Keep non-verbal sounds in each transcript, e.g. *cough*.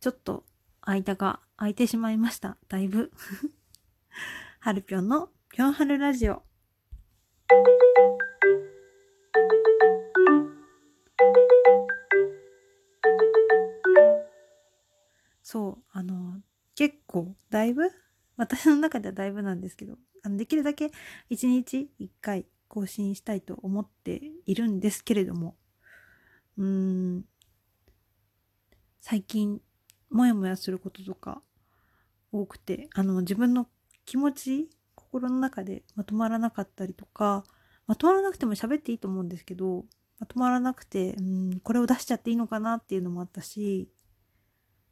ちょっと間が空いてしまいました。だいぶ。はるぴょんのぴょんはるラジオ。そう、あの、結構、だいぶ？私の中ではだいぶなんですけど、あのできるだけ一日一回更新したいと思っているんですけれども、うーん、最近、もやもやすることとか多くて、あの、自分の気持ち、心の中でまとまらなかったりとか、まとまらなくても喋っていいと思うんですけど、まとまらなくて、うん、これを出しちゃっていいのかなっていうのもあったし、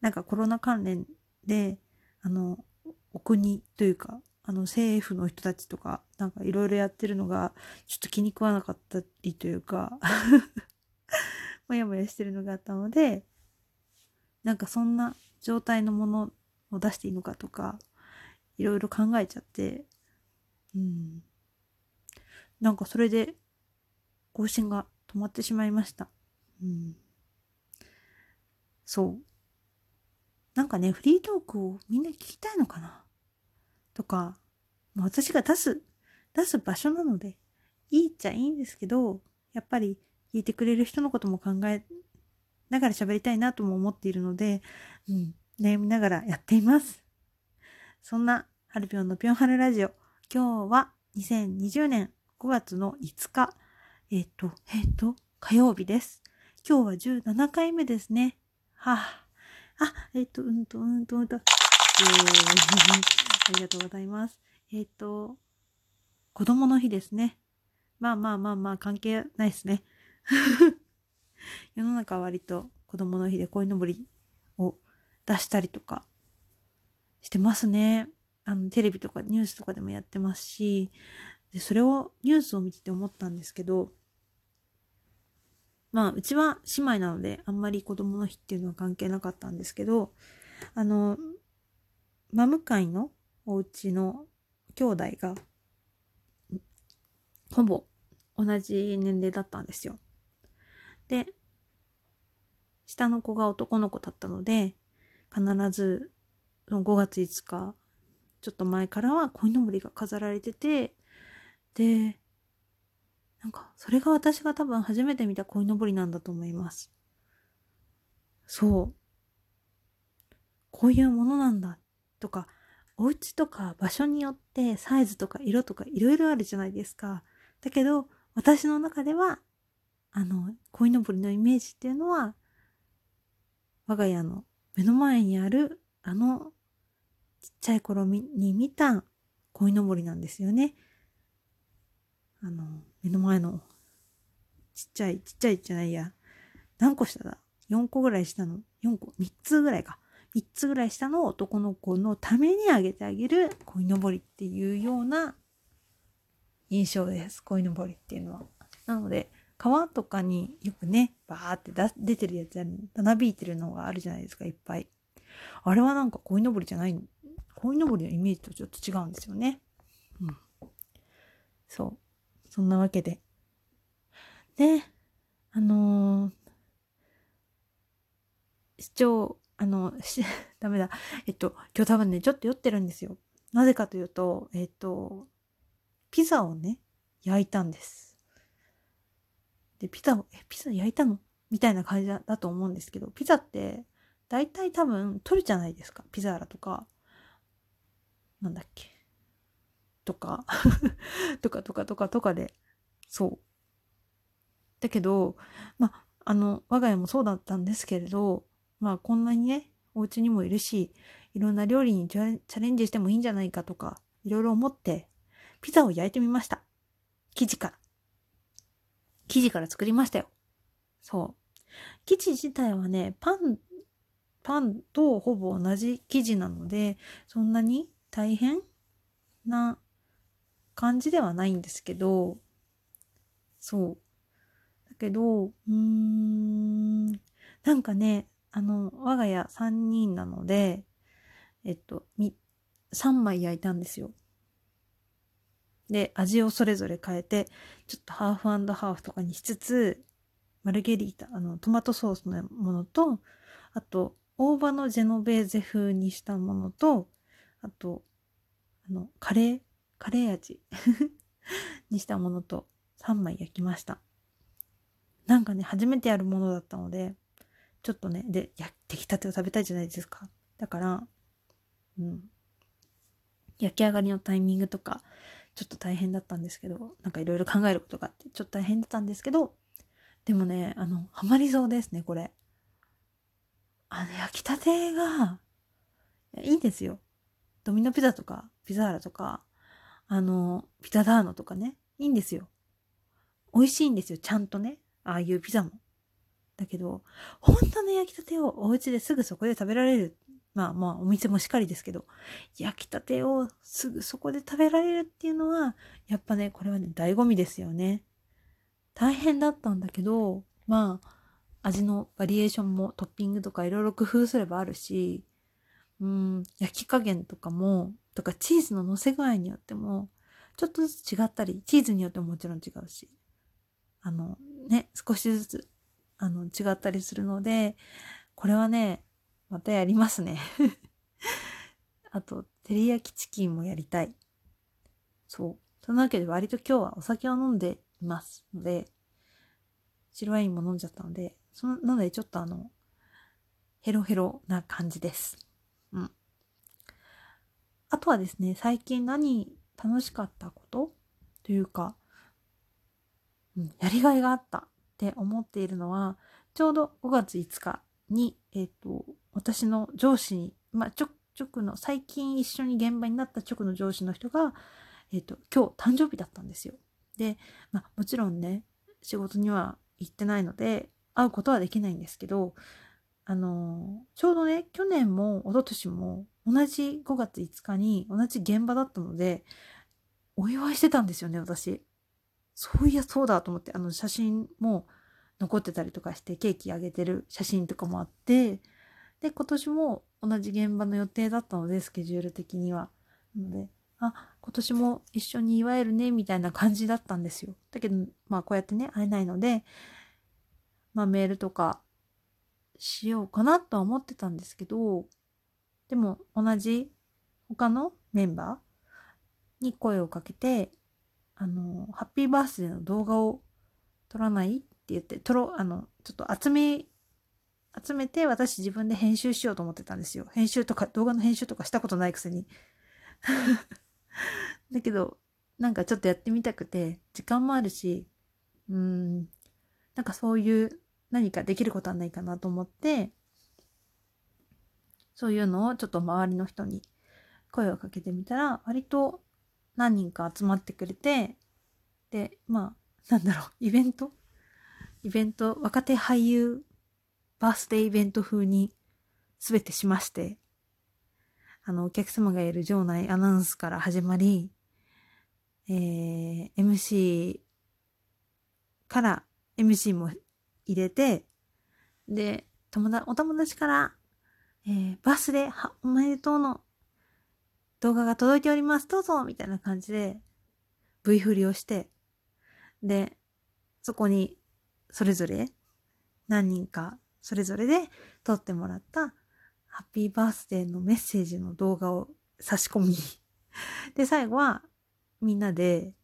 なんかコロナ関連で、あの、お国というか、あの政府の人たちとか、なんかいろいろやってるのが、ちょっと気に食わなかったりというかもやもやしてるのがあったので、なんかそんな状態のものを出していいのかとか、いろいろ考えちゃって、うん。なんかそれで更新が止まってしまいました。うん。そう。なんかね、フリートークをみんな聞きたいのかな？とか、私が出す、出す場所なので、いいっちゃいいんですけど、やっぱり聞いてくれる人のことも考えながら喋りたいなとも思っているので、うん、悩みながらやっています。そんな、ハルピョンのピョンハルラジオ、今日は2020年5月の5日、えっ、ー、と、えっ、ー、と、火曜日です。今日は17回目ですね。はあ、あ、えっ、と、うんと、うんと、うんと。えー、*laughs* ありがとうございます。えっ、と、子供の日ですね。まあまあまあまあ、関係ないですね。*laughs* 世の中は割と子供の日で鯉のぼりを出したりとかしてますね。あの、テレビとかニュースとかでもやってますし、で、それをニュースを見てて思ったんですけど、まあ、うちは姉妹なので、あんまり子供の日っていうのは関係なかったんですけど、あの、真向かいのお家の兄弟が、ほぼ同じ年齢だったんですよ。で、下の子が男の子だったので、必ず5月5日、ちょっと前からは鯉のぼりが飾られてて、で、なんか、それが私が多分初めて見た鯉のぼりなんだと思います。そう。こういうものなんだとか、お家とか場所によってサイズとか色とかいろいろあるじゃないですか。だけど、私の中では、あの、鯉のぼりのイメージっていうのは、我が家の目の前にある、あの、ちっちゃい頃に見た鯉のぼりなんですよね。あの、目の前の、ちっちゃい、ちっちゃいじゃないや。何個下だ ?4 個ぐらい下の、4個、3つぐらいか。3つぐらい下の男の子のためにあげてあげる鯉のぼりっていうような印象です。鯉のぼりっていうのは。なので、川とかによくね、バーって出てるやつやたなびいてるのがあるじゃないですか、いっぱい。あれはなんか鯉のぼりじゃない、鯉のぼりのイメージとちょっと違うんですよね。うん。そう。そんなわけで。で、あのー、視聴、あの、し、*laughs* ダメだ。えっと、今日多分ね、ちょっと酔ってるんですよ。なぜかというと、えっと、ピザをね、焼いたんです。で、ピザを、え、ピザ焼いたの？みたいな感じだと思うんですけど、ピザって、大体多分取るじゃないですか。ピザーラとか、なんだっけ？とか *laughs* とかとかとかとかで、そう。だけど、まあ、の、我が家もそうだったんですけれど、まあ、こんなにね、お家にもいるし、いろんな料理にチャレンジしてもいいんじゃないかとか、いろいろ思って、ピザを焼いてみました。生地から。生地から作りましたよ。そう。生地自体はね、パン、パンとほぼ同じ生地なので、そんなに大変な感じではないんですけど、そう。だけど、うーん、なんかね、あの、我が家3人なので、えっと、3枚焼いたんですよ。で、味をそれぞれ変えて、ちょっとハーフハーフとかにしつつ、マルゲリータ、あの、トマトソースのものと、あと、大葉のジェノベーゼ風にしたものと、あと、あの、カレー、カレー味 *laughs* にしたものと3枚焼きました。なんかね、初めてやるものだったので、ちょっとね、で、や、出来たてを食べたいじゃないですか。だから、うん。焼き上がりのタイミングとか、ちょっと大変だったんですけど、なんかいろいろ考えることがあって、ちょっと大変だったんですけど、でもね、あの、ハマりそうですね、これ。あの、焼きたてが、いいんですよ。ドミノピザとか、ピザーラとか、あの、ピザダーノとかね、いいんですよ。美味しいんですよ、ちゃんとね。ああいうピザも。だけど、本当の焼きたてをお家ですぐそこで食べられる。まあまあ、お店もしっかりですけど、焼きたてをすぐそこで食べられるっていうのは、やっぱね、これはね、醍醐味ですよね。大変だったんだけど、まあ、味のバリエーションもトッピングとかいろいろ工夫すればあるし、うん、焼き加減とかも、とかチーズの乗せ具合によっても、ちょっとずつ違ったり、チーズによってももちろん違うし、あの、ね、少しずつ、あの、違ったりするので、これはね、またやりますね *laughs* あと、照り焼きチキンもやりたい。そう。そのわけで割と今日はお酒を飲んでいますので、白ワインも飲んじゃったので、その、なのでちょっとあの、ヘロヘロな感じです。うん。あとはですね、最近何楽しかったことというか、うん、やりがいがあったって思っているのは、ちょうど5月5日に、えっ、ー、と、私の上司に、まあ、ちょ、直の、最近一緒に現場になった直の上司の人が、えっ、ー、と、今日誕生日だったんですよ。で、まあ、もちろんね、仕事には行ってないので、会うことはできないんですけど、あの、ちょうどね、去年も一昨年も同じ5月5日に同じ現場だったので、お祝いしてたんですよね、私。そういや、そうだと思って、あの写真も残ってたりとかして、ケーキあげてる写真とかもあって、で、今年も同じ現場の予定だったので、スケジュール的には。なので、あ、今年も一緒に祝えるね、みたいな感じだったんですよ。だけど、まあこうやってね、会えないので、まあメールとかしようかなとは思ってたんですけど、でも同じ他のメンバーに声をかけて、あの、ハッピーバースデーの動画を撮らないって言って、撮ろ、あの、ちょっと集め、集めて私自分で編集しようと思ってたんですよ。編集とか、動画の編集とかしたことないくせに。*laughs* だけど、なんかちょっとやってみたくて、時間もあるし、うん、なんかそういう何かできることはないかなと思って、そういうのをちょっと周りの人に声をかけてみたら、割と何人か集まってくれて、で、まあ、なんだろう、イベント？イベント、若手俳優バースデーイベント風に全てしまして、あの、お客様がいる場内アナウンスから始まり、えー、MC から MC も入れて、で、友達、お友達から、えー、バスでおめでとうの動画が届いております、どうぞみたいな感じで V 振りをして、で、そこにそれぞれ何人かそれぞれで撮ってもらったハッピーバースデーのメッセージの動画を差し込み。*laughs* で、最後はみんなで、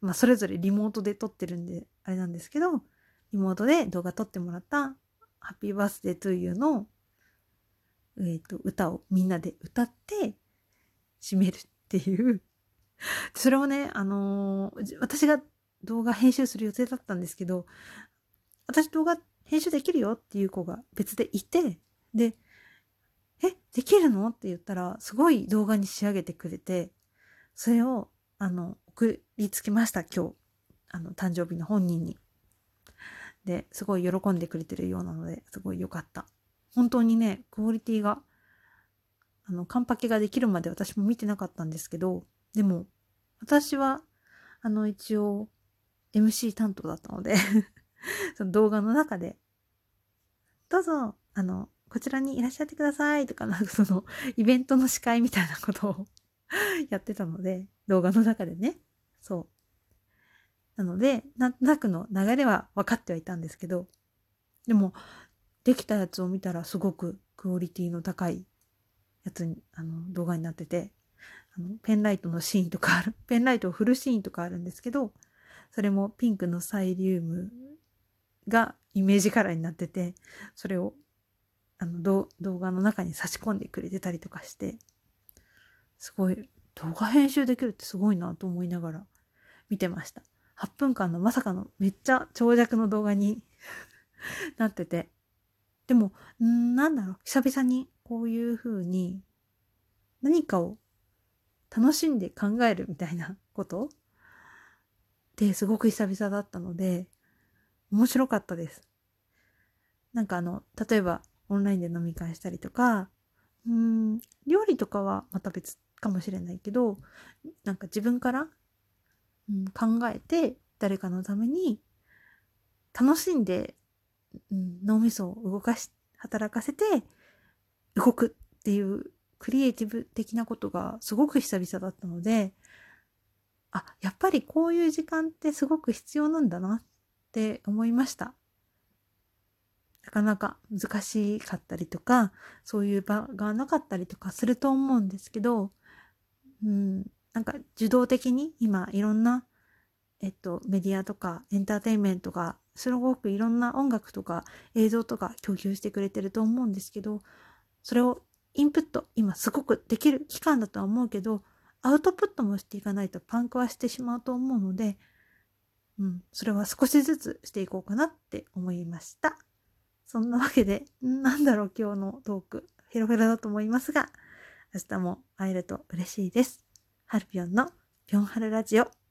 まあそれぞれリモートで撮ってるんで、あれなんですけど、リモートで動画撮ってもらったハッピーバースデートゥーユーの、えっ、ー、と、歌をみんなで歌って締めるっていう。*laughs* それをね、あのー、私が動画編集する予定だったんですけど、私動画編集できるよっていう子が別でいて、で、え、できるの？って言ったら、すごい動画に仕上げてくれて、それを、あの、送りつけました、今日。あの、誕生日の本人に。で、すごい喜んでくれてるようなので、すごい良かった。本当にね、クオリティが、あの、カンパケができるまで私も見てなかったんですけど、でも、私は、あの、一応、MC 担当だったので *laughs* その動画の中で、どうぞ、あの、こちらにいらっしゃってくださいとか、なんかその、イベントの司会みたいなことを *laughs* やってたので、動画の中でね。そう。なので、なんとなくの流れは分かってはいたんですけど、でも、できたやつを見たらすごくクオリティの高いやつに、あの、動画になってて、あの、ペンライトのシーンとかある、ペンライトを振るシーンとかあるんですけど、それもピンクのサイリウムがイメージカラーになってて、それを、あの、動画の中に差し込んでくれてたりとかして、すごい、動画編集できるってすごいなと思いながら見てました。8分間のまさかのめっちゃ長尺の動画に *laughs* なってて。でも、んなんだろう、久々にこういう風に何かを楽しんで考えるみたいなこと？ってすごく久々だったので、面白かったです。なんかあの、例えばオンラインで飲み会したりとか、うん、料理とかはまた別かもしれないけど、なんか自分から、うん、考えて誰かのために楽しんで、うん、脳みそを動かし、働かせて動くっていうクリエイティブ的なことがすごく久々だったので、あ、やっぱりこういう時間ってすごく必要なんだなっって思いました。なかなか難しかったりとか、そういう場がなかったりとかすると思うんですけど、うん、なんか受動的に今いろんな、えっと、メディアとかエンターテインメントがすごくいろんな音楽とか映像とか供給してくれてると思うんですけど、それをインプット今すごくできる期間だとは思うけど、アウトプットもしていかないとパンクはしてしまうと思うので、うん、それは少しずつしていこうかなって思いました。そんなわけで、なんだろう今日のトーク、ヘロヘロだと思いますが、明日も会えると嬉しいです。ハルピョンのぴょんハルラジオ。